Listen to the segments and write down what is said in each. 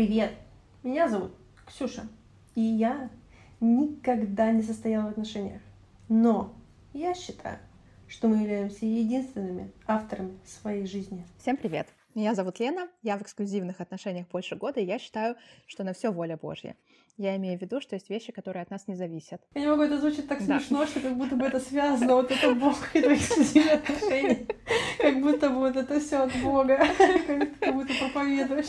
Привет! Меня зовут Ксюша, и я никогда не состояла в отношениях. Но я считаю, что мы являемся единственными авторами своей жизни. Всем привет! Меня зовут Лена, я в эксклюзивных отношениях больше года, и я считаю, что на все воля Божья. Я имею в виду, что есть вещи, которые от нас не зависят. Я не могу, это звучит так да. смешно, что как будто бы это связано, вот это Бог и твои эксклюзивные отношения. Как будто бы вот это все от Бога, как будто проповедуешь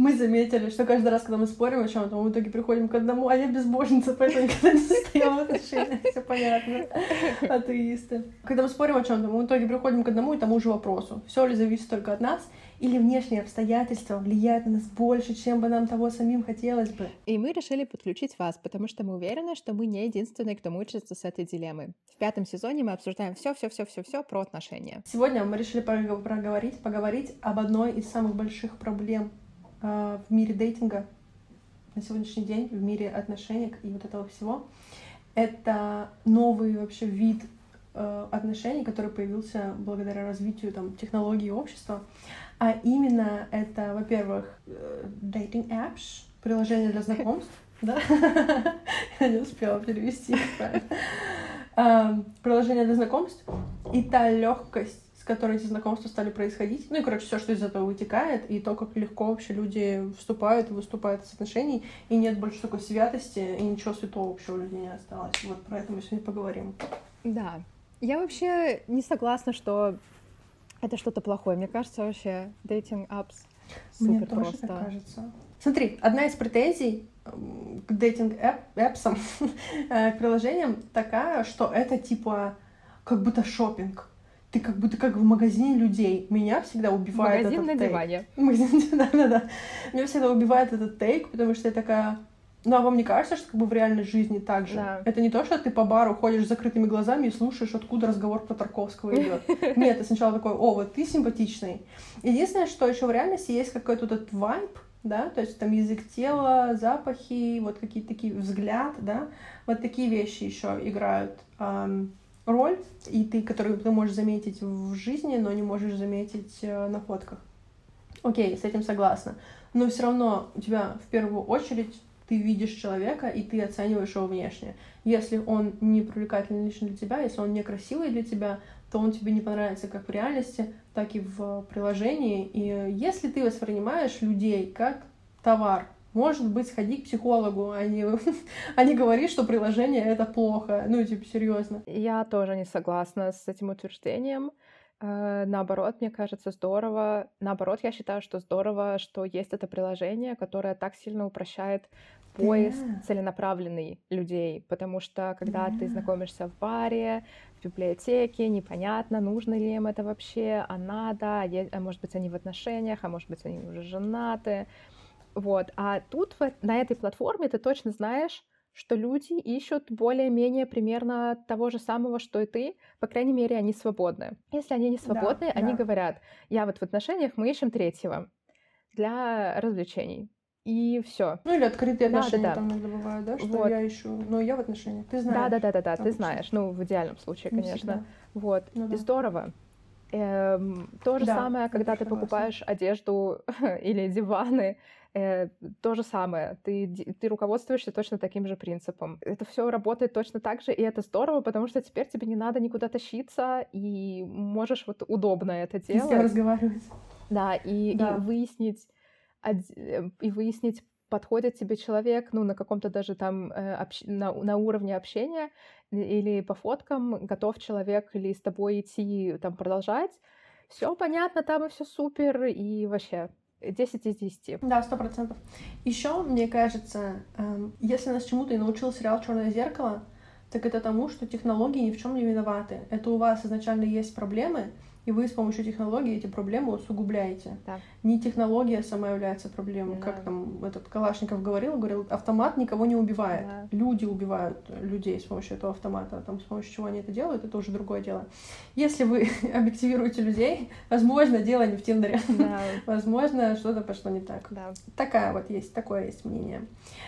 мы заметили, что каждый раз, когда мы спорим о чем-то, мы в итоге приходим к одному, а я безбожница, поэтому никогда не состояла в отношениях, все понятно, атеисты. Когда мы спорим о чем-то, мы в итоге приходим к одному и тому же вопросу. Все ли зависит только от нас, или внешние обстоятельства влияют на нас больше, чем бы нам того самим хотелось бы. И мы решили подключить вас, потому что мы уверены, что мы не единственные, кто мучается с этой дилеммой. В пятом сезоне мы обсуждаем все, все, все, все, все про отношения. Сегодня мы решили проговорить, поговорить об одной из самых больших проблем а, в мире дейтинга на сегодняшний день, в мире отношений и вот этого всего, это новый вообще вид э, отношений, который появился благодаря развитию там, технологий общества. А именно это, во-первых, dating apps, приложение для знакомств, да? Я не успела перевести Приложение для знакомств и та легкость, которой эти знакомства стали происходить. Ну и, короче, все, что из этого вытекает, и то, как легко вообще люди вступают и выступают из отношений, и нет больше такой святости, и ничего святого вообще у людей не осталось. Вот про это мы сегодня поговорим. Да. Я вообще не согласна, что это что-то плохое. Мне кажется, вообще dating apps супер Мне тоже просто. так кажется. Смотри, одна из претензий к дейтинг эпсам, к приложениям такая, что это типа как будто шопинг ты как будто как в магазине людей. Меня всегда убивает Магазин этот на тейк. диване. Магазин, да-да-да. Меня всегда убивает этот тейк, потому что я такая... Ну, а вам не кажется, что как бы в реальной жизни так же? Да. Это не то, что ты по бару ходишь с закрытыми глазами и слушаешь, откуда разговор про Тарковского идет. Нет, ты сначала такой, о, вот ты симпатичный. Единственное, что еще в реальности есть какой-то этот вайб, да, то есть там язык тела, запахи, вот какие-то такие взгляд, да, вот такие вещи еще играют роль, и ты, которую ты можешь заметить в жизни, но не можешь заметить э, на фотках. Окей, с этим согласна. Но все равно у тебя в первую очередь ты видишь человека, и ты оцениваешь его внешне. Если он не привлекательный лично для тебя, если он некрасивый для тебя, то он тебе не понравится как в реальности, так и в приложении. И если ты воспринимаешь людей как товар, может быть, сходи к психологу, а не, а не говори, что приложение — это плохо. Ну, типа, серьезно. Я тоже не согласна с этим утверждением. Э, наоборот, мне кажется, здорово. Наоборот, я считаю, что здорово, что есть это приложение, которое так сильно упрощает поиск yeah. целенаправленный людей, потому что когда yeah. ты знакомишься в баре, в библиотеке, непонятно, нужно ли им это вообще, а надо, а, а может быть они в отношениях, а может быть они уже женаты, вот. А тут на этой платформе ты точно знаешь, что люди ищут более-менее примерно того же самого, что и ты. По крайней мере, они свободны. Если они не свободны, да, они да. говорят, я вот в отношениях, мы ищем третьего для развлечений. И все. Ну или открытые отношения да, да, там иногда бывают, да? Что вот. я ищу, но я в отношениях. Ты знаешь. Да, да, да, да, да, ты знаешь. Ну, в идеальном случае, конечно. Всегда. Вот. Ну, да. И здорово. Эм, то же да, самое, когда ты покупаешь одежду или диваны Э, то же самое, ты, ты руководствуешься точно таким же принципом. Это все работает точно так же, и это здорово, потому что теперь тебе не надо никуда тащиться, и можешь вот удобно это делать. И разговаривать. Да, и, да. и выяснить, и выяснить, подходит тебе человек, ну, на каком-то даже там, э, общ... на, на уровне общения или по фоткам, готов человек или с тобой идти, там, продолжать, все понятно, там и все супер, и вообще 10 из 10. Да, сто процентов. Еще, мне кажется, эм, если нас чему-то и научил сериал Черное зеркало, так это тому, что технологии ни в чем не виноваты. Это у вас изначально есть проблемы, и вы с помощью технологии эти проблемы усугубляете. Да. Не технология сама является проблемой. Да. Как там этот Калашников говорил, говорил, автомат никого не убивает. Да. Люди убивают людей с помощью этого автомата. Там, с помощью чего они это делают, это уже другое дело. Если вы объективируете людей, возможно, дело не в Тиндере. Да. возможно, что-то пошло не так. Да. Такая вот есть, такое есть мнение.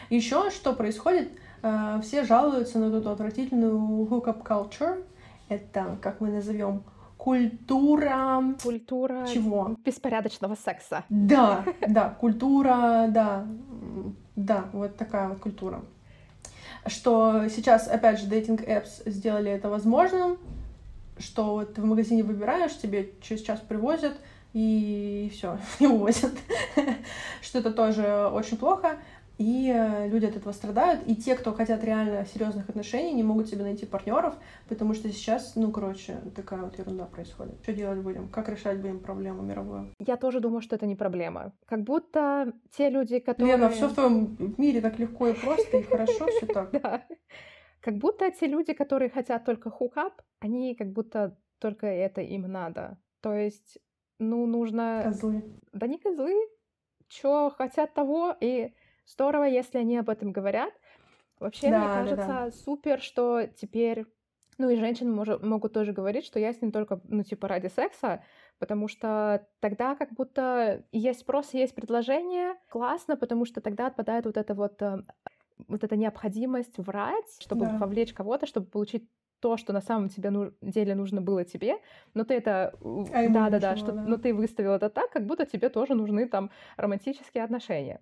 Еще что происходит? Э, все жалуются на эту отвратительную hookup culture. Это, как мы назовем, культура... Культура... Чего? Беспорядочного секса. Да, да, культура, да, да, вот такая вот культура. Что сейчас, опять же, дейтинг-эпс сделали это возможным, что вот ты в магазине выбираешь, тебе через час привозят, и все, и увозят. что это тоже очень плохо и э, люди от этого страдают, и те, кто хотят реально серьезных отношений, не могут себе найти партнеров, потому что сейчас, ну, короче, такая вот ерунда происходит. Что делать будем? Как решать будем проблему мировую? Я тоже думаю, что это не проблема. Как будто те люди, которые... Лена, все в твоем мире так легко и просто, и хорошо все так. Да. Как будто те люди, которые хотят только хукап, они как будто только это им надо. То есть, ну, нужно... Козлы. Да не козлы, что хотят того, и Здорово, если они об этом говорят. Вообще, да, мне кажется, да, да. супер, что теперь ну и женщины мож- могут тоже говорить, что я с ним только, ну, типа, ради секса, потому что тогда как будто есть спрос, есть предложение, классно, потому что тогда отпадает вот эта вот, э, вот эта необходимость врать, чтобы да. вовлечь кого-то, чтобы получить то, что на самом тебе ну, деле нужно было тебе, но ты это, а да, да, да, что, да. но ты выставил это так, как будто тебе тоже нужны там романтические отношения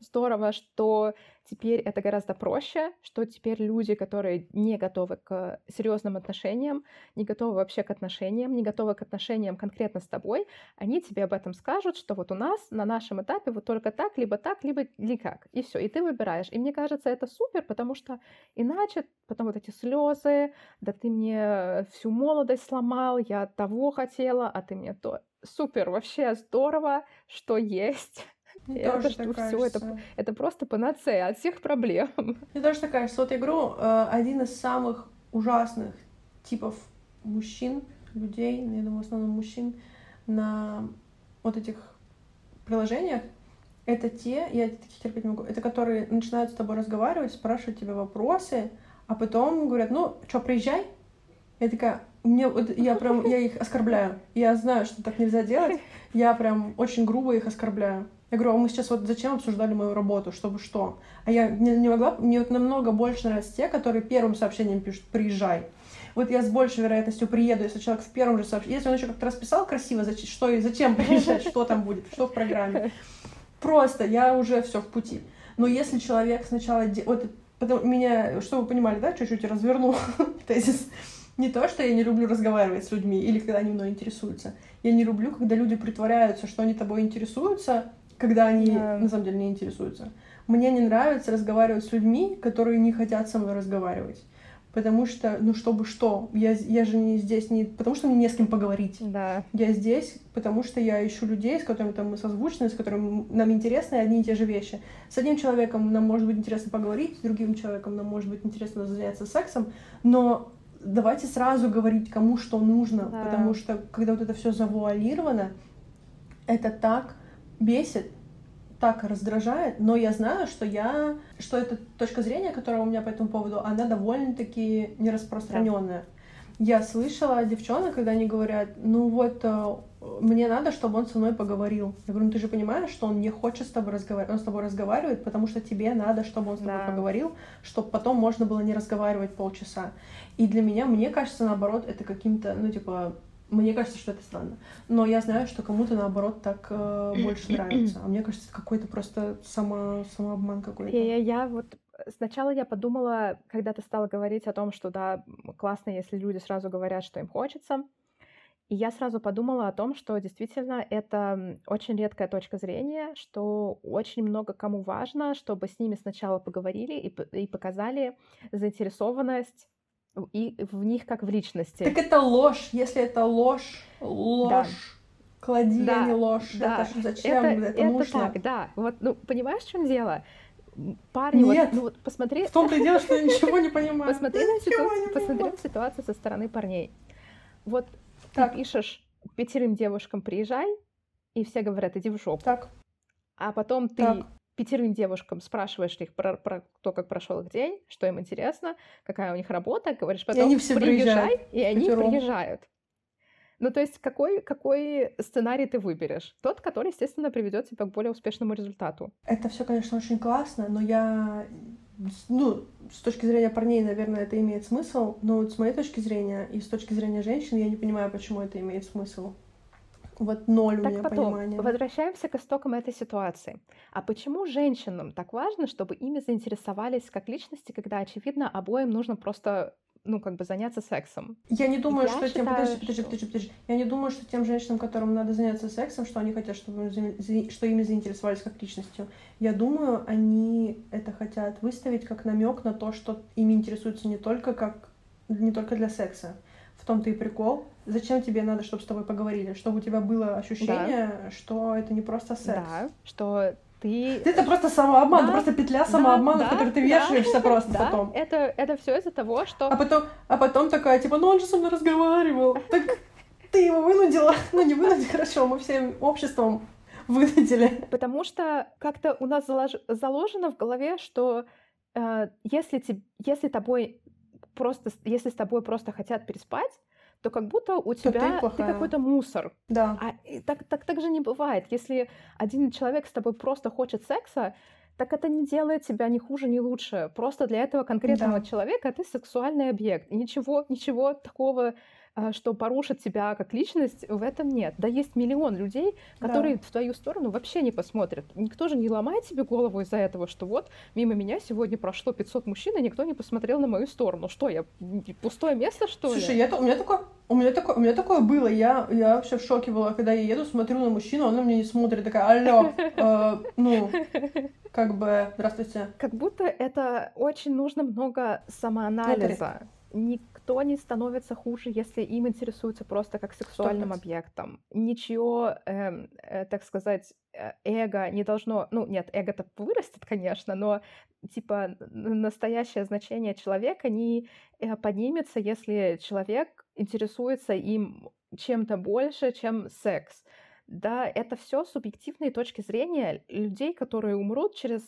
здорово, что теперь это гораздо проще, что теперь люди, которые не готовы к серьезным отношениям, не готовы вообще к отношениям, не готовы к отношениям конкретно с тобой, они тебе об этом скажут, что вот у нас на нашем этапе вот только так, либо так, либо никак. И все, и ты выбираешь. И мне кажется, это супер, потому что иначе потом вот эти слезы, да ты мне всю молодость сломал, я того хотела, а ты мне то. Супер, вообще здорово, что есть мне это тоже что все, это, это просто панацея от всех проблем. Мне тоже так кажется. Вот игру э, один из самых ужасных типов мужчин, людей, я думаю, в основном мужчин, на вот этих приложениях, это те, я таких терпеть не могу, это которые начинают с тобой разговаривать, спрашивать тебя вопросы, а потом говорят, ну, что, приезжай? Я такая, мне, вот, я прям, я их оскорбляю. Я знаю, что так нельзя делать. Я прям очень грубо их оскорбляю. Я говорю, а мы сейчас вот зачем обсуждали мою работу, чтобы что? А я не, не могла, мне вот намного больше нравятся те, которые первым сообщением пишут «приезжай». Вот я с большей вероятностью приеду, если человек в первом же сообщении, если он еще как-то расписал красиво, зачем, что и зачем приезжать, что там будет, что в программе. Просто я уже все в пути. Но если человек сначала... Вот потом меня, чтобы вы понимали, да, чуть-чуть развернул тезис. Не то, что я не люблю разговаривать с людьми или когда они мной интересуются. Я не люблю, когда люди притворяются, что они тобой интересуются, когда они да. на самом деле не интересуются. Мне не нравится разговаривать с людьми, которые не хотят со мной разговаривать. Потому что, ну, чтобы что? Я, я же не здесь не... Потому что мне не с кем поговорить. Да. Я здесь, потому что я ищу людей, с которыми там мы созвучны, с которыми нам интересны одни и те же вещи. С одним человеком нам может быть интересно поговорить, с другим человеком нам может быть интересно заняться сексом, но давайте сразу говорить, кому что нужно, да. потому что когда вот это все завуалировано, это так бесит, так раздражает, но я знаю, что я, что эта точка зрения, которая у меня по этому поводу, она довольно-таки нераспространенная. Да. Я слышала девчонок, когда они говорят, ну вот, э, мне надо, чтобы он со мной поговорил. Я говорю, ну ты же понимаешь, что он не хочет с тобой разговаривать. Он с тобой разговаривает, потому что тебе надо, чтобы он с тобой да. поговорил, чтобы потом можно было не разговаривать полчаса. И для меня, мне кажется, наоборот, это каким-то, ну, типа, мне кажется, что это странно. Но я знаю, что кому-то, наоборот, так э, больше нравится. А мне кажется, это какой-то просто само, самообман какой-то. Я, я, я вот сначала я подумала, когда ты стала говорить о том, что да, классно, если люди сразу говорят, что им хочется. И я сразу подумала о том, что действительно это очень редкая точка зрения, что очень много кому важно, чтобы с ними сначала поговорили и, и показали заинтересованность и в них как в личности. Так это ложь. Если это ложь, ложь. Да. Клади, да, а не ложь. Да. Это зачем? Это, это, это нужно. так, да. Вот, ну, понимаешь, в чем дело? Парни, Нет. вот, ну, вот посмотри... В том-то и дело, что я ничего не понимаю. Посмотри на, ситу... посмотри на ситуацию со стороны парней. Вот так. ты пишешь пятерым девушкам «приезжай», и все говорят «иди в жопу». Так. А потом ты так пятерым девушкам спрашиваешь их про, про то, как прошел их день, что им интересно, какая у них работа, говоришь потом, и они все приезжай, и они пятером. приезжают. Ну, то есть какой, какой сценарий ты выберешь? Тот, который, естественно, приведет тебя к более успешному результату. Это все, конечно, очень классно, но я... Ну, с точки зрения парней, наверное, это имеет смысл, но вот с моей точки зрения и с точки зрения женщин я не понимаю, почему это имеет смысл. Вот ноль так у меня потом, понимания. Возвращаемся к истокам этой ситуации. А почему женщинам так важно, чтобы ими заинтересовались как личности, когда, очевидно, обоим нужно просто ну, как бы заняться сексом. Я не думаю, я что считаю, тем... Подожди, подожди, подожди, подожди. Я не думаю, что тем женщинам, которым надо заняться сексом, что они хотят, чтобы что ими заинтересовались как личностью. Я думаю, они это хотят выставить как намек на то, что ими интересуются не только как не только для секса. В том-то и прикол. Зачем тебе надо, чтобы с тобой поговорили? Чтобы у тебя было ощущение, да. что это не просто секс. Да, что ты... Это просто самообман, да, это просто петля самообмана, да, в которой ты вешаешься да, просто да, потом. Это, это все из-за того, что... А потом, а потом такая, типа, ну он же со мной разговаривал. Так ты его вынудила. Ну не вынудила, хорошо, мы всем обществом вынудили. Потому что как-то у нас залож... заложено в голове, что э, если, te... если тобой просто, если с тобой просто хотят переспать, то как будто у тебя ты, ты какой-то мусор. Да. А так, так, так же не бывает. Если один человек с тобой просто хочет секса, так это не делает тебя ни хуже, ни лучше. Просто для этого конкретного да. человека ты сексуальный объект. И ничего, ничего такого что порушит тебя как личность, в этом нет. Да есть миллион людей, которые да. в твою сторону вообще не посмотрят. Никто же не ломает себе голову из-за этого, что вот мимо меня сегодня прошло 500 мужчин, и никто не посмотрел на мою сторону. Что, я пустое место, что Слушай, ли? Я, у, меня такое, у, меня такое, у меня такое было. Я, я вообще в шоке была, когда я еду, смотрю на мужчину, он на меня не смотрит, такая, алло, э, ну, как бы, здравствуйте. Как будто это очень нужно много самоанализа. Это никто не становится хуже, если им интересуется просто как сексуальным 100%. объектом. Ничего, эм, э, так сказать, э, эго не должно... Ну, нет, эго-то вырастет, конечно, но, типа, настоящее значение человека не э, поднимется, если человек интересуется им чем-то больше, чем секс да, это все субъективные точки зрения людей, которые умрут через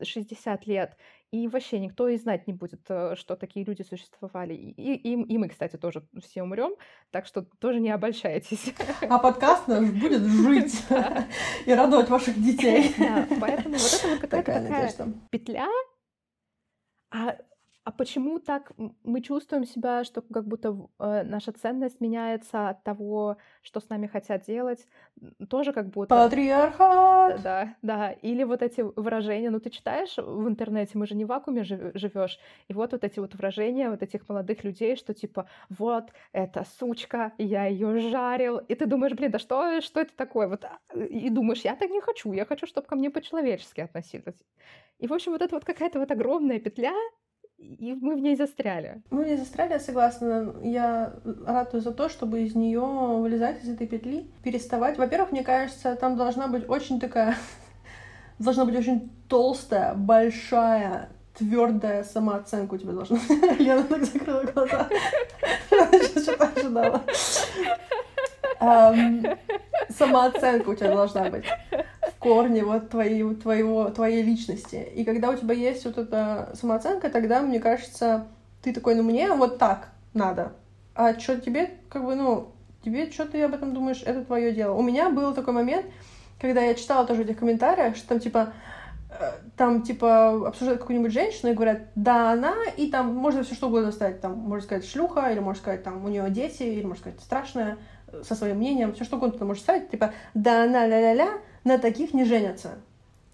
60 лет, и вообще никто и знать не будет, э, что такие люди существовали. И, и, и мы, кстати, тоже все умрем, так что тоже не обольщайтесь. А подкаст наш будет жить и радовать ваших детей. поэтому вот это вот какая-то такая петля, а а почему так мы чувствуем себя, что как будто э, наша ценность меняется от того, что с нами хотят делать? Тоже как будто... Патриархат! Да, да. Или вот эти выражения, ну ты читаешь в интернете, мы же не в вакууме живешь, и вот вот эти вот выражения вот этих молодых людей, что типа вот, эта сучка, я ее жарил, и ты думаешь, блин, да что, что это такое? Вот, а, и думаешь, я так не хочу, я хочу, чтобы ко мне по-человечески относились. И, в общем, вот это вот какая-то вот огромная петля, и мы в ней застряли. Мы в ней застряли, я согласна. Я ратую за то, чтобы из нее вылезать из этой петли, переставать. Во-первых, мне кажется, там должна быть очень такая, должна быть очень толстая, большая, твердая самооценка у тебя должна быть. Лена так закрыла глаза. Что-то ожидала. Самооценка у тебя должна быть корни вот твоей, твоего, твоей личности. И когда у тебя есть вот эта самооценка, тогда, мне кажется, ты такой, ну мне вот так надо. А что тебе, как бы, ну, тебе что ты об этом думаешь, это твое дело. У меня был такой момент, когда я читала тоже в этих комментариях, что там типа э, там типа обсуждают какую-нибудь женщину и говорят, да, она, и там можно все что угодно сказать, там можно сказать шлюха, или можно сказать там у нее дети, или можно сказать страшная, э, со своим мнением, все что угодно ты можешь сказать, типа, да, она, ля-ля-ля, на таких не женятся.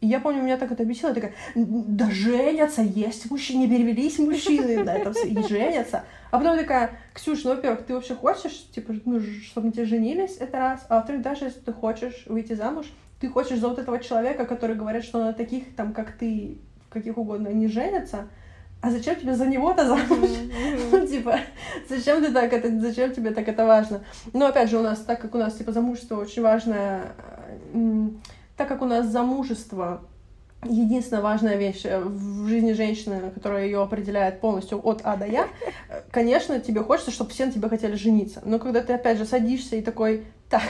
И я помню, меня так это бесило, я такая, да женятся, есть мужчины, перевелись мужчины, да, это все, и женятся. А потом такая, Ксюш, ну, во-первых, ты вообще хочешь, типа, ну, чтобы на тебя женились, это раз, а во-вторых, даже если ты хочешь выйти замуж, ты хочешь за вот этого человека, который говорит, что на таких, там, как ты, каких угодно, не женятся, а зачем тебе за него-то замуж? Ну, типа, зачем ты так это, зачем тебе так это важно? Но опять же, у нас, так как у нас, типа, замужество очень важное, так как у нас замужество единственная важная вещь э, в жизни женщины, которая ее определяет полностью от А до Я, э, конечно, тебе хочется, чтобы все на тебя хотели жениться. Но когда ты, опять же, садишься и такой, так,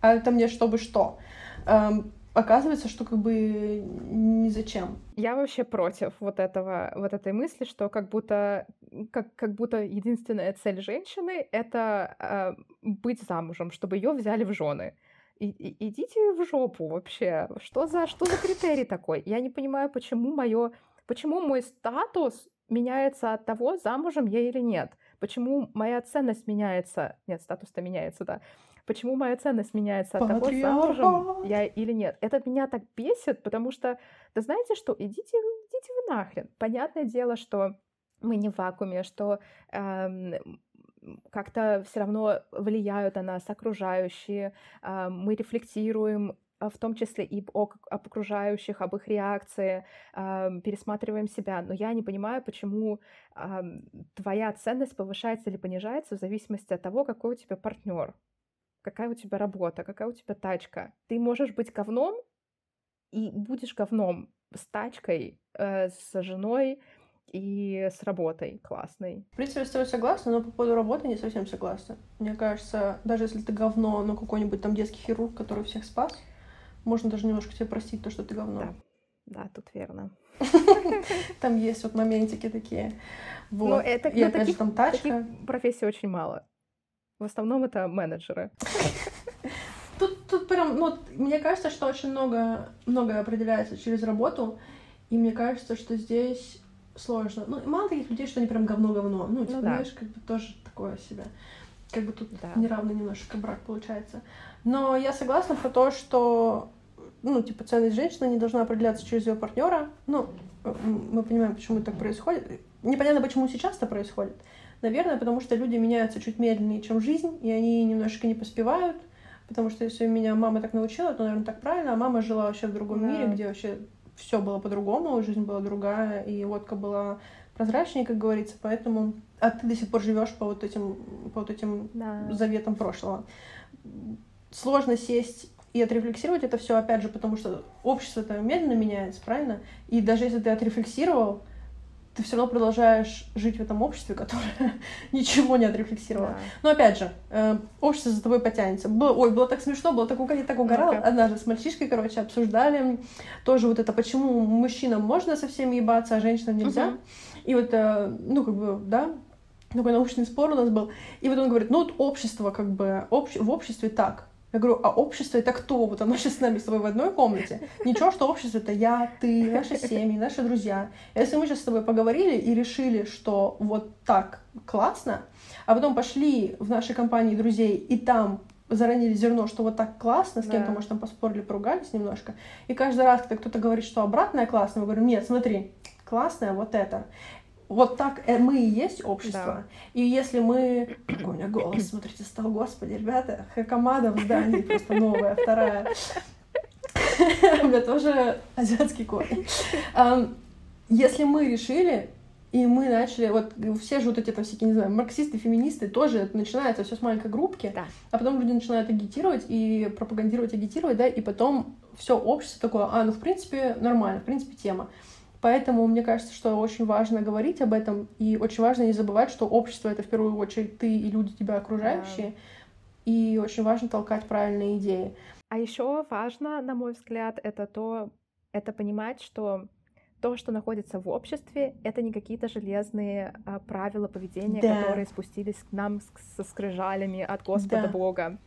а это мне чтобы что? Эм, оказывается, что как бы ни зачем. Я вообще против вот этого, вот этой мысли, что как будто, как, как будто единственная цель женщины — это э, быть замужем, чтобы ее взяли в жены. И, и, идите в жопу вообще. Что за, что за критерий такой? Я не понимаю, почему мое, почему мой статус меняется от того, замужем я или нет. Почему моя ценность меняется? Нет, статус-то меняется, да. Почему моя ценность меняется от того, замужем я или нет? Это меня так бесит, потому что, да знаете что, идите, идите вы нахрен. Понятное дело, что мы не в вакууме, что эм, как-то все равно влияют на нас окружающие, э, мы рефлексируем а, в том числе и об, об окружающих, об их реакции, э, пересматриваем себя. Но я не понимаю, почему э, твоя ценность повышается или понижается в зависимости от того, какой у тебя партнер, какая у тебя работа, какая у тебя тачка. Ты можешь быть говном и будешь говном с тачкой, э, с женой, и с работой классной. В принципе, я с тобой согласна, но по поводу работы не совсем согласна. Мне кажется, даже если ты говно, но какой-нибудь там детский хирург, который всех спас, можно даже немножко тебе простить то, что ты говно. Да, да тут верно. Там есть вот моментики такие. Вот. Но это, и опять же там тачка. Таких профессий очень мало. В основном это менеджеры. Тут, тут прям, ну, мне кажется, что очень много, многое определяется через работу, и мне кажется, что здесь сложно. Ну, мало таких людей, что они прям говно-говно. Ну, типа, ну, да. знаешь, как бы тоже такое себе. Как бы тут да. неравно немножко брак получается. Но я согласна про то, что ну, типа, ценность женщины не должна определяться через ее партнера. Ну, мы понимаем, почему так происходит. Непонятно, почему сейчас это происходит. Наверное, потому что люди меняются чуть медленнее, чем жизнь, и они немножко не поспевают. Потому что если меня мама так научила, то, наверное, так правильно. А мама жила вообще в другом да. мире, где вообще все было по-другому, жизнь была другая, и водка была прозрачнее, как говорится, поэтому... А ты до сих пор живешь по вот этим, по вот этим да. заветам прошлого. Сложно сесть и отрефлексировать это все, опять же, потому что общество-то медленно меняется, правильно? И даже если ты отрефлексировал, ты все равно продолжаешь жить в этом обществе, которое ничего не отрефлексировало. Да. Но опять же, э, общество за тобой потянется. Было, ой, было так смешно, было так, я так угорала. Okay. Однажды с мальчишкой, короче, обсуждали тоже вот это, почему мужчинам можно со всеми ебаться, а женщинам нельзя. Uh-huh. И вот, э, ну, как бы, да, такой научный спор у нас был. И вот он говорит, ну, вот общество, как бы, общ... в обществе так. Я говорю, а общество это кто? Вот оно сейчас с нами с тобой в одной комнате. Ничего, что общество это я, ты, наши семьи, наши друзья. Если мы сейчас с тобой поговорили и решили, что вот так классно, а потом пошли в нашей компании друзей и там заронили зерно, что вот так классно, с кем-то, да. может, там поспорили, поругались немножко. И каждый раз, когда кто-то говорит, что обратное классно, мы говорим, нет, смотри, классное вот это вот так э, мы и есть общество. Да. И если мы... Какой у меня голос, смотрите, стал, господи, ребята, Хакамада в здании просто новая, вторая. У меня тоже азиатский корень. Если мы решили, и мы начали, вот все же вот эти там всякие, не знаю, марксисты, феминисты, тоже это начинается все с маленькой группки, да. а потом люди начинают агитировать и пропагандировать, агитировать, да, и потом все общество такое, а, ну, в принципе, нормально, в принципе, тема. Поэтому мне кажется, что очень важно говорить об этом, и очень важно не забывать, что общество — это в первую очередь ты и люди тебя окружающие, да. и очень важно толкать правильные идеи. А еще важно, на мой взгляд, это то, это понимать, что то, что находится в обществе, это не какие-то железные а, правила поведения, да. которые спустились к нам со скрижалями от Господа да. Бога.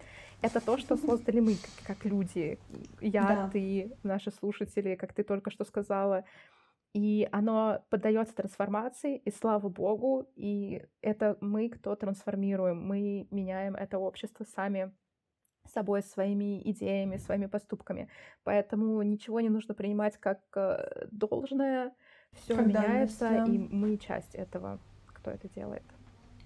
Это то, что создали мы, как, как люди. Я, да. ты, наши слушатели, как ты только что сказала. И оно поддается трансформации, и слава богу, и это мы, кто трансформируем, мы меняем это общество сами собой, своими идеями, своими поступками. Поэтому ничего не нужно принимать как э, должное, все меняется, да. и мы часть этого, кто это делает.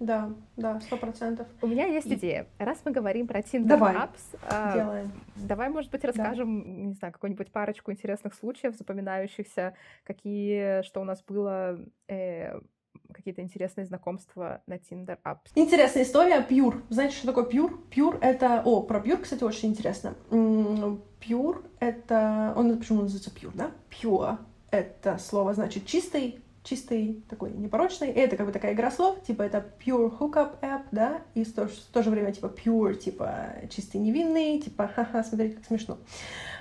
Да, да, сто процентов. У меня есть и... идея. Раз мы говорим про Tinder давай, Apps, а, давай, может быть, расскажем, да. не знаю, какую-нибудь парочку интересных случаев, запоминающихся, какие, что у нас было, э, какие-то интересные знакомства на Tinder Apps. Интересная история. Pure. Знаете, что такое Pure? Pure — это... О, про Pure, кстати, очень интересно. Pure — это... Он почему называется Pure, да? Pure — это слово значит чистый, чистый, такой непорочный. И это как бы такая игра слов, типа это pure hookup app, да, и в то, в то же время типа pure, типа чистый невинный, типа ха-ха, смотрите, как смешно.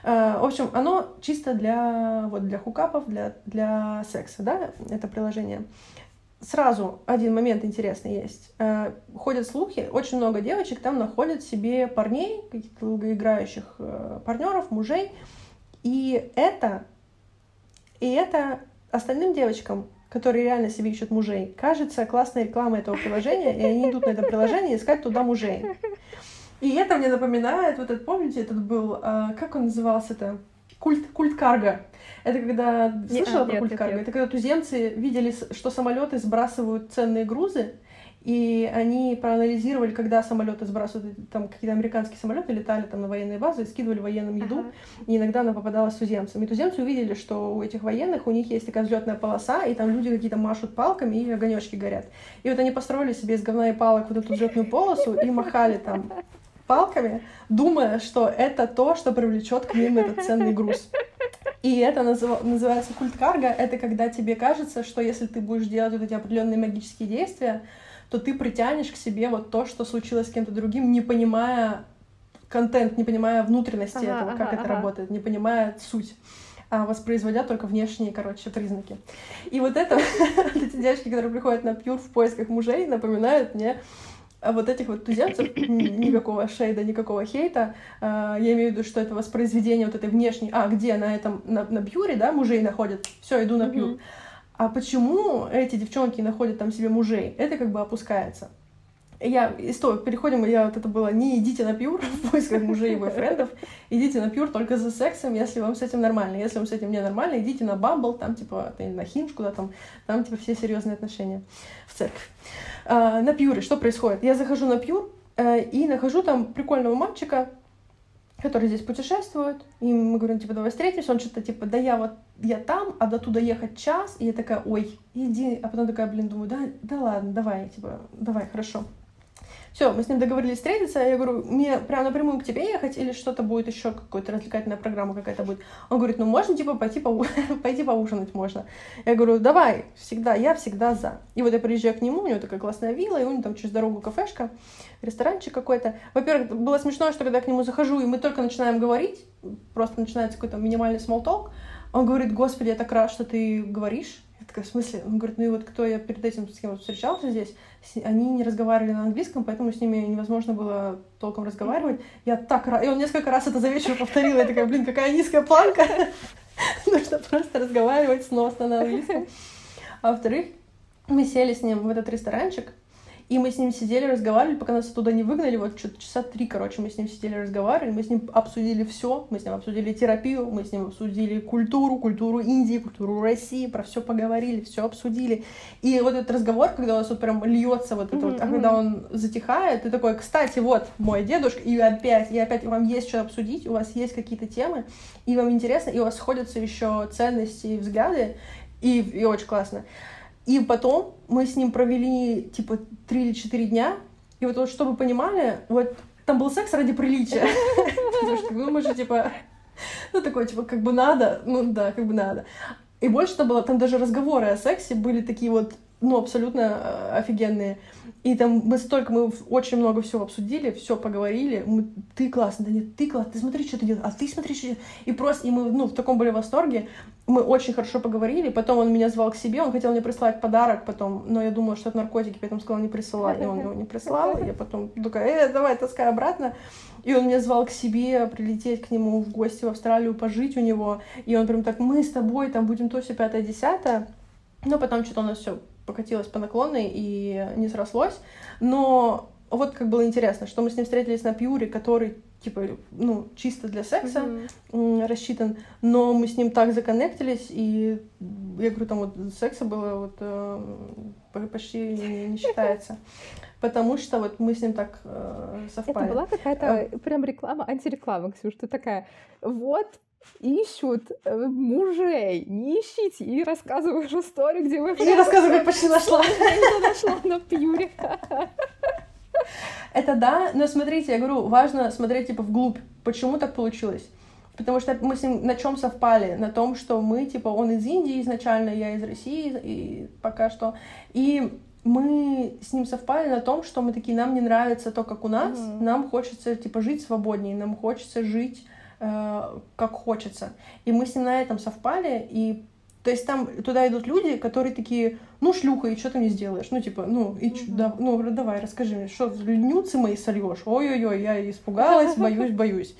Uh, в общем, оно чисто для, вот, для хукапов, для, для секса, да, это приложение. Сразу один момент интересный есть. Uh, ходят слухи, очень много девочек там находят себе парней, каких-то долгоиграющих uh, партнеров, мужей, и это, и это остальным девочкам которые реально себе ищут мужей, кажется классная реклама этого приложения, и они идут на это приложение искать туда мужей. И это мне напоминает, вот этот, помните, этот был, а, как он назывался-то? Культ, культ карго. Это когда... Слышала про культ карго? Это когда туземцы видели, что самолеты сбрасывают ценные грузы, и они проанализировали, когда самолеты сбрасывают, там какие-то американские самолеты летали там на военные базы и скидывали военным еду, ага. и иногда она попадалась туземцам. И туземцы увидели, что у этих военных, у них есть такая взлетная полоса, и там люди какие-то машут палками, и огонечки горят. И вот они построили себе из говна и палок вот эту взлетную полосу и махали там палками, думая, что это то, что привлечет к ним этот ценный груз. И это назыв... называется культ карга. Это когда тебе кажется, что если ты будешь делать вот эти определенные магические действия, то ты притянешь к себе вот то, что случилось с кем-то другим, не понимая контент, не понимая внутренности ага, этого, как ага, это работает, не понимая суть а воспроизводя только внешние, короче, признаки. И вот это, эти девочки, которые приходят на пьюр в поисках мужей, напоминают мне вот этих вот туземцев, никакого шейда, никакого хейта. А, я имею в виду, что это воспроизведение вот этой внешней... А, где? На этом, на, на пьюре, да, мужей находят? Все, иду на пьюр. Mm-hmm. А почему эти девчонки находят там себе мужей? Это как бы опускается. Я, и стоп, переходим, я вот это было, не идите на пьюр в поисках мужей и бойфрендов, идите на пьюр только за сексом, если вам с этим нормально. Если вам с этим не нормально, идите на бамбл, там типа на хинж куда там, там типа все серьезные отношения в церковь. А, на пьюре что происходит? Я захожу на пьюр э, и нахожу там прикольного мальчика, который здесь путешествует, и мы говорим, типа, давай встретимся, он что-то, типа, да я вот, я там, а до туда ехать час, и я такая, ой, иди, а потом такая, блин, думаю, да, да ладно, давай, типа, давай, хорошо. Все, мы с ним договорились встретиться. Я говорю, мне прямо напрямую к тебе ехать или что-то будет еще, какая-то развлекательная программа какая-то будет. Он говорит, ну можно типа пойти, по... пойти поужинать можно. Я говорю, давай, всегда, я всегда за. И вот я приезжаю к нему, у него такая классная вилла, и у него там через дорогу кафешка, ресторанчик какой-то. Во-первых, было смешно, что когда я к нему захожу, и мы только начинаем говорить, просто начинается какой-то минимальный смолток, он говорит, господи, я так рад, что ты говоришь. Я такая, в смысле? Он говорит, ну и вот кто я перед этим с кем встречался здесь, они не разговаривали на английском, поэтому с ними невозможно было толком разговаривать. Я так рада. И он несколько раз это за вечер повторил. Я такая, блин, какая низкая планка. Нужно просто разговаривать сносно на английском. А во-вторых, мы сели с ним в этот ресторанчик, и мы с ним сидели, разговаривали, пока нас оттуда не выгнали. Вот что-то часа три, короче, мы с ним сидели, разговаривали. Мы с ним обсудили все. Мы с ним обсудили терапию, мы с ним обсудили культуру, культуру Индии, культуру России, про все поговорили, все обсудили. И вот этот разговор, когда у нас вот прям льется вот это mm-hmm. вот, а когда он затихает, ты такой, кстати, вот мой дедушка, и опять, и опять вам есть что обсудить, у вас есть какие-то темы, и вам интересно, и у вас сходятся еще ценности и взгляды, и, и очень классно. И потом мы с ним провели, типа, три или четыре дня. И вот, вот чтобы вы понимали, вот там был секс ради приличия. Потому что, мы же, типа, ну, такой, типа, как бы надо, ну, да, как бы надо. И больше того было, там даже разговоры о сексе были такие вот, ну, абсолютно э, офигенные. И там мы столько, мы очень много всего обсудили, все поговорили. Мы, ты классно, да нет, ты классно, ты смотри, что ты делаешь, а ты смотри, что И просто, и мы, ну, в таком были восторге. Мы очень хорошо поговорили. Потом он меня звал к себе, он хотел мне прислать подарок потом, но я думала, что это наркотики, поэтому сказал, не присылай. И он его не прислал. И я потом такая, э, давай, таскай обратно. И он меня звал к себе, прилететь к нему в гости в Австралию, пожить у него. И он прям так, мы с тобой там будем то все пятое, десятое. Но потом что-то у нас все покатилось по наклонной и не срослось. Но вот как было интересно, что мы с ним встретились на пьюре, который типа, ну, чисто для секса mm-hmm. рассчитан, но мы с ним так законнектились, и я говорю, там вот секса было вот э, почти не, не считается. Потому что вот мы с ним так э, совпали. Это была какая-то э, прям реклама, антиреклама, Ксюш, ты такая, вот ищут э, мужей, не ищите, и рассказываешь историю, где вы... И рассказываю, как почти нашла. Я нашла на пьюре. Это да, но смотрите, я говорю, важно смотреть типа вглубь, почему так получилось. Потому что мы с ним на чем совпали? На том, что мы, типа, он из Индии изначально, я из России, и пока что. И мы с ним совпали на том, что мы такие, нам не нравится то, как у нас, mm-hmm. нам хочется, типа, жить свободнее, нам хочется жить как хочется. И мы с ним на этом совпали, и то есть там туда идут люди, которые такие, ну, шлюха, и что ты мне сделаешь? Ну, типа, ну, и mm-hmm. да, ну, давай, расскажи мне, что, нюцы мои сольешь? Ой-ой-ой, я испугалась, боюсь, боюсь.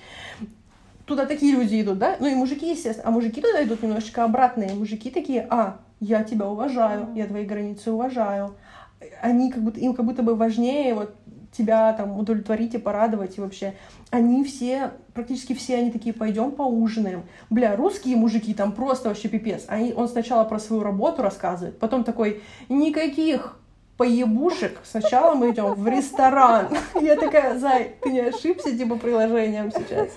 Туда такие люди идут, да? Ну, и мужики, естественно. А мужики туда идут немножечко обратные. Мужики такие, а, я тебя уважаю, я твои границы уважаю. Они как будто, им как будто бы важнее вот тебя там удовлетворить и порадовать, и вообще они все, практически все они такие, пойдем поужинаем. Бля, русские мужики там просто вообще пипец. Они, он сначала про свою работу рассказывает, потом такой, никаких поебушек, сначала мы идем в ресторан. Я такая, Зай, ты не ошибся, типа, приложением сейчас.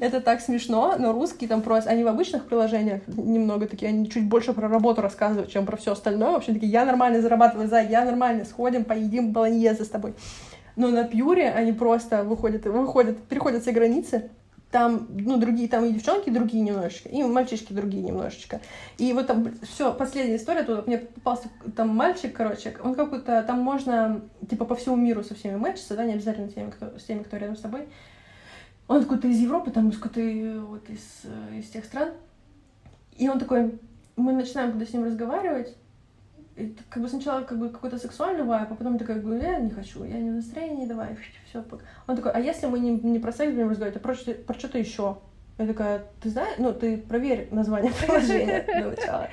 Это так смешно, но русские там просто, они в обычных приложениях немного такие, они чуть больше про работу рассказывают, чем про все остальное. Вообще такие, я нормально зарабатываю, Зай, я нормально, сходим, поедим баланьезы с тобой. Но на Пьюре они просто выходят, выходят, переходят все границы, там, ну, другие, там и девчонки другие немножечко, и мальчишки другие немножечко. И вот там все, последняя история, тут мне попался там мальчик, короче, он какой-то, там можно, типа, по всему миру со всеми мэчиться, да, не обязательно с теми, кто, с теми, кто рядом с тобой. Он какой-то из Европы, там, какой-то вот из, из тех стран. И он такой, мы начинаем когда с ним разговаривать, и как бы сначала как бы какой-то сексуальный вайп, а потом такая говорю, я не хочу, я не в настроении, давай, все. Он такой, а если мы не, не про секс будем разговаривать, а про, про что-то еще? Я такая, ты знаешь, ну, ты проверь название приложения для начала.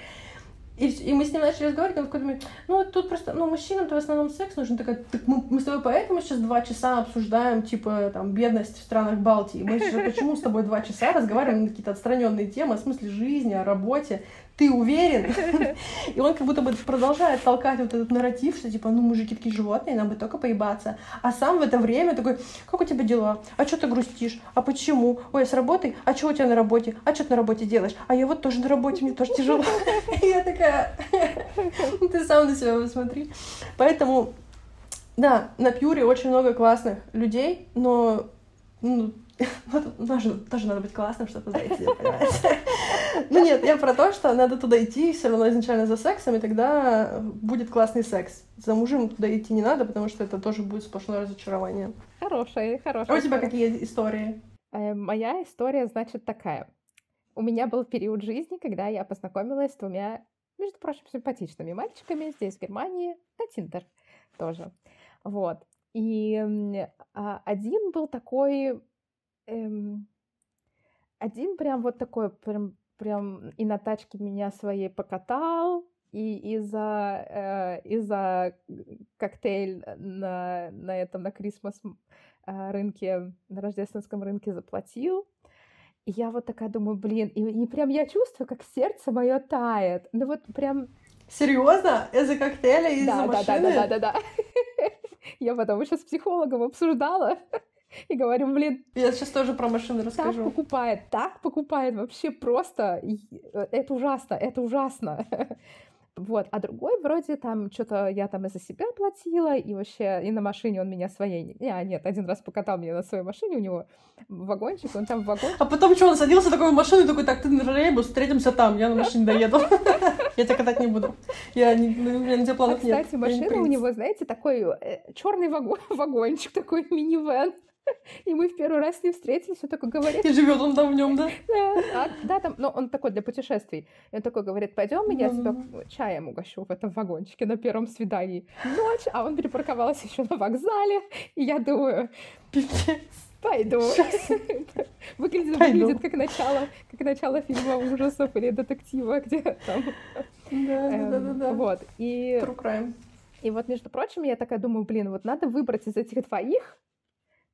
И, и мы с ним начали разговаривать, он такой думает, ну, тут просто, ну, мужчинам-то в основном секс нужен. Такая, так мы, мы с тобой поэтому сейчас два часа обсуждаем, типа, там, бедность в странах Балтии. Мы же почему с тобой два часа разговариваем на какие-то отстраненные темы, о смысле жизни, о работе ты уверен? И он как будто бы продолжает толкать вот этот нарратив, что типа, ну, мужики такие животные, нам бы только поебаться. А сам в это время такой, как у тебя дела? А что ты грустишь? А почему? Ой, с работой? А что у тебя на работе? А что ты на работе делаешь? А я вот тоже на работе, мне тоже тяжело. Я такая, «Ну, ты сам на себя посмотри. Поэтому, да, на Пьюре очень много классных людей, но ну, тоже, тоже надо быть классным, чтобы идти, понимаете? Ну нет, я про то, что надо туда идти все равно изначально за сексом, и тогда будет классный секс. За мужем туда идти не надо, потому что это тоже будет сплошное разочарование. Хорошая, хорошая. А у тебя какие истории? Э, моя история, значит, такая. У меня был период жизни, когда я познакомилась с двумя, между прочим, симпатичными мальчиками здесь, в Германии, на Тиндер тоже. Вот. И а, один был такой эм, один прям вот такой, прям, прям и на тачке меня своей покатал, и из-за э, из-за коктейль на, на этом, на Крисмас рынке, на рождественском рынке заплатил. И я вот такая думаю, блин, и, и прям я чувствую, как сердце мое тает. Ну вот прям... Серьезно? Из-за коктейля, из-за да, машины? Да, да, да, да, да. Я потом сейчас с психологом обсуждала. И говорю, блин... Я сейчас тоже про машины расскажу. Так покупает, так покупает, вообще просто... Э, это ужасно, это ужасно. Вот, а другой вроде там что-то я там и за себя платила, и вообще и на машине он меня своей... Не, а, нет, один раз покатал меня на своей машине, у него вагончик, он там в вагончик. А потом что, он садился такой в машину и такой, так, ты на троллейбус, встретимся там, я на машине доеду. Я тебя катать не буду. Я не, у меня на планов нет. Кстати, машина у него, знаете, такой э, черный вагончик, такой минивэн. И мы в первый раз с ним встретились, он такой говорит... И живет он там в нем, да? Да, а, да, там, но он такой для путешествий. И он такой говорит, пойдем, я тебя чаем угощу в этом вагончике на первом свидании. Ночь, а он припарковался еще на вокзале, и я думаю... Пипец. Пойду. Выглядит, Пойду. выглядит как начало, как начало фильма ужасов или детектива, где там... Да, эм, да, да, да. Вот. И... True crime. И вот, между прочим, я такая думаю, блин, вот надо выбрать из этих двоих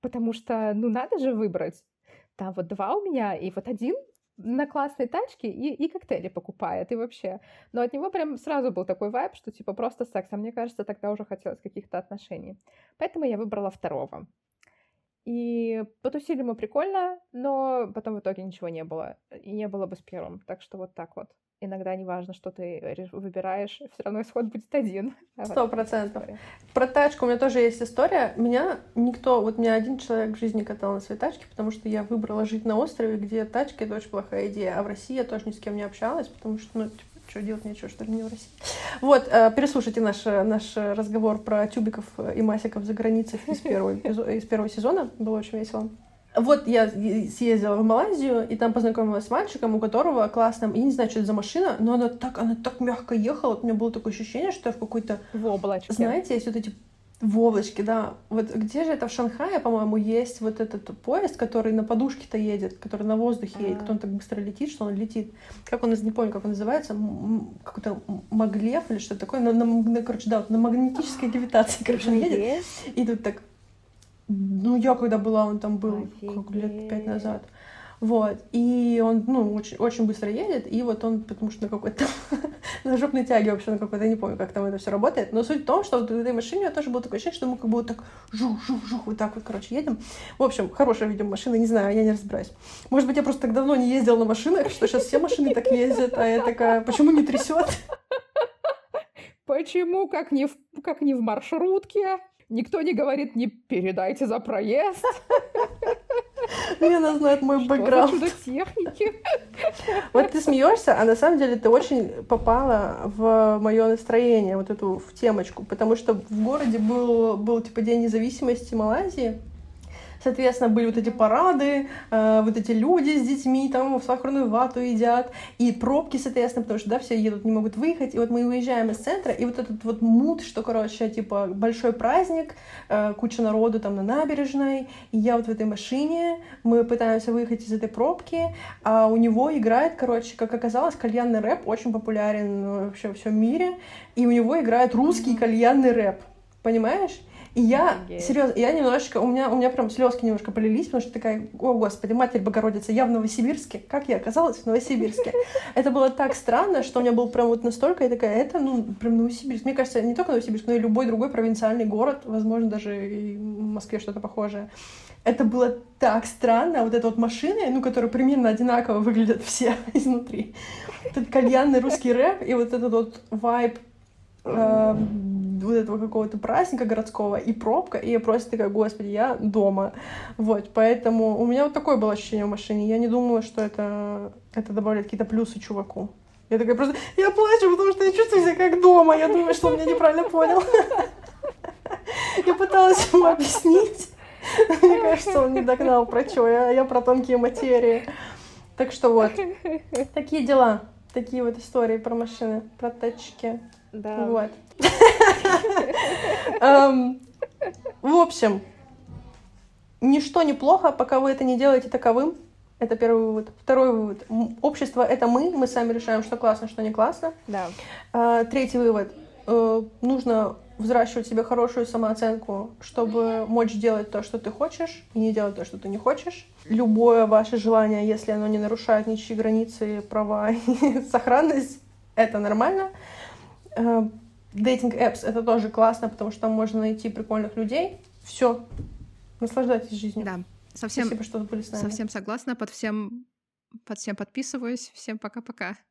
Потому что, ну, надо же выбрать. Там вот два у меня, и вот один на классной тачке и, и коктейли покупает, и вообще. Но от него прям сразу был такой вайб, что типа просто секс. А мне кажется, тогда уже хотелось каких-то отношений. Поэтому я выбрала второго. И потусили мы прикольно, но потом в итоге ничего не было. И не было бы с первым. Так что вот так вот иногда не важно, что ты выбираешь, все равно исход будет один. Сто процентов. Про тачку у меня тоже есть история. Меня никто, вот меня один человек в жизни катал на своей тачке, потому что я выбрала жить на острове, где тачки — это очень плохая идея. А в России я тоже ни с кем не общалась, потому что, ну, типа, что делать нечего, что ли, не в России. Вот, э, переслушайте наш, наш разговор про тюбиков и масиков за границей из первого, из первого сезона. Было очень весело. Вот я съездила в Малайзию, и там познакомилась с мальчиком, у которого классно, я не знаю, что это за машина, но она так, она так мягко ехала, у меня было такое ощущение, что я в какой-то... В облачке. Знаете, есть вот эти В облачке, да. Вот где же это в Шанхае, по-моему, есть вот этот поезд, который на подушке-то едет, который на воздухе едет, А. кто он так быстро летит, что он летит. Как он, не помню, как он называется, какой-то маглев или что-то такое, на, на- на- короче, да, вот на магнетической левитации, короче, он едет. И тут так, ну, я когда была, он там был как лет пять назад. Вот. И он, ну, очень, очень быстро едет, и вот он, потому что на какой-то на жопной тяге вообще на какой-то, я не помню, как там это все работает. Но суть в том, что вот в этой машине у меня тоже было такое ощущение, что мы как бы вот так жух-жух-жух, вот так вот, короче, едем. В общем, хорошая, видимо, машина, не знаю, я не разбираюсь. Может быть, я просто так давно не ездила на машинах, что сейчас все машины так ездят, а я такая, почему не трясет? Почему, как не, в, как не в маршрутке? Никто не говорит, не передайте за проезд. Лена знает мой Что бэкграунд. чудо техники? Вот ты смеешься, а на самом деле ты очень попала в мое настроение, вот эту в темочку, потому что в городе был, был типа День независимости Малайзии. Соответственно, были вот эти парады, э, вот эти люди с детьми там в сахарную вату едят, и пробки, соответственно, потому что, да, все едут, не могут выехать, и вот мы выезжаем из центра, и вот этот вот мут, что, короче, типа, большой праздник, э, куча народу там на набережной, и я вот в этой машине, мы пытаемся выехать из этой пробки, а у него играет, короче, как оказалось, кальянный рэп очень популярен вообще во всем мире, и у него играет русский кальянный рэп, понимаешь? И я, Офигеть. серьезно, я немножечко, у меня, у меня прям слезки немножко полились, потому что такая, о господи, Матерь Богородица, я в Новосибирске, как я оказалась в Новосибирске? Это было так странно, что у меня был прям вот настолько, я такая, это, ну, прям Новосибирск. Мне кажется, не только Новосибирск, но и любой другой провинциальный город, возможно, даже и в Москве что-то похожее. Это было так странно, вот эта вот машина, ну, которые примерно одинаково выглядят все изнутри. Этот кальянный русский рэп и вот этот вот вайб э, вот этого какого-то праздника городского и пробка, и я просто такая, господи, я дома. Вот, поэтому у меня вот такое было ощущение в машине. Я не думала, что это, это добавляет какие-то плюсы чуваку. Я такая просто, я плачу, потому что я чувствую себя как дома. Я думаю, что он меня неправильно понял. Я пыталась ему объяснить. Мне кажется, он не догнал про что. Я, я про тонкие материи. Так что вот, такие дела. Такие вот истории про машины, про тачки. Да. Вот. Эм, В общем, ничто не плохо, пока вы это не делаете таковым. Это первый вывод. Второй вывод. Общество — это мы, мы сами решаем, что классно, что не классно. Да. А, Третий вывод. Э, Нужно взращивать себе хорошую самооценку, чтобы мочь делать то, что ты хочешь, и не делать то, что ты не хочешь. Любое ваше желание, если оно не нарушает ничьи границы, права и сохранность, это нормально. Э, Дейтинг apps это тоже классно, потому что там можно найти прикольных людей. Все. Наслаждайтесь жизнью. Да, совсем, Спасибо, что были с нами. совсем согласна. Под всем, под всем подписываюсь. Всем пока-пока.